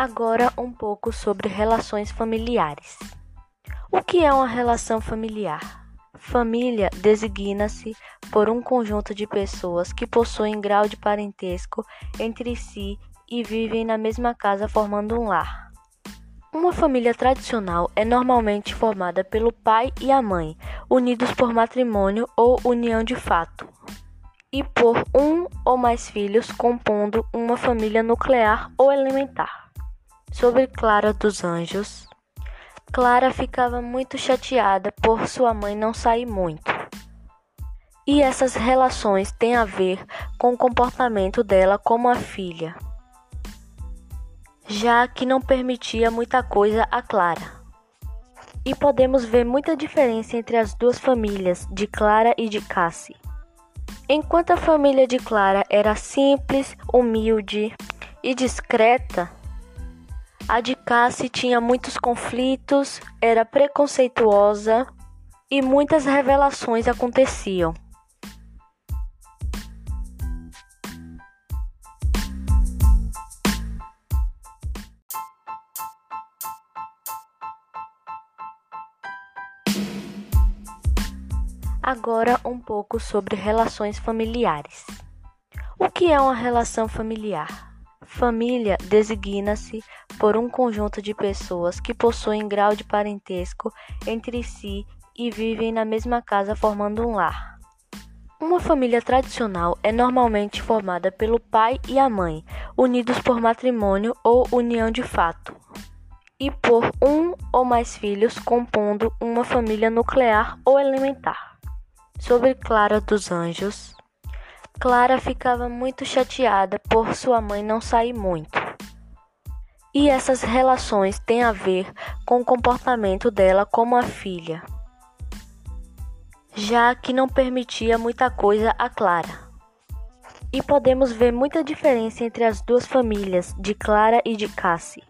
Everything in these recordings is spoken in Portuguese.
Agora um pouco sobre relações familiares. O que é uma relação familiar? Família designa-se por um conjunto de pessoas que possuem grau de parentesco entre si e vivem na mesma casa formando um lar. Uma família tradicional é normalmente formada pelo pai e a mãe, unidos por matrimônio ou união de fato, e por um ou mais filhos compondo uma família nuclear ou elementar. Sobre Clara dos Anjos. Clara ficava muito chateada por sua mãe não sair muito. E essas relações têm a ver com o comportamento dela como a filha, já que não permitia muita coisa a Clara. E podemos ver muita diferença entre as duas famílias, de Clara e de Cassie. Enquanto a família de Clara era simples, humilde e discreta, a de Cassie tinha muitos conflitos, era preconceituosa e muitas revelações aconteciam. Agora um pouco sobre relações familiares. O que é uma relação familiar? Família designa-se por um conjunto de pessoas que possuem grau de parentesco entre si e vivem na mesma casa formando um lar. Uma família tradicional é normalmente formada pelo pai e a mãe, unidos por matrimônio ou união de fato, e por um ou mais filhos compondo uma família nuclear ou elementar. Sobre Clara dos Anjos, Clara ficava muito chateada por sua mãe não sair muito. E essas relações têm a ver com o comportamento dela como a filha, já que não permitia muita coisa a Clara. E podemos ver muita diferença entre as duas famílias, de Clara e de Cassie.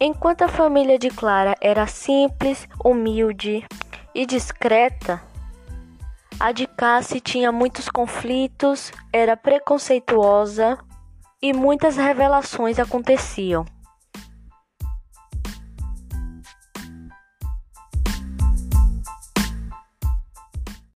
Enquanto a família de Clara era simples, humilde e discreta, a de Cassie tinha muitos conflitos, era preconceituosa e muitas revelações aconteciam.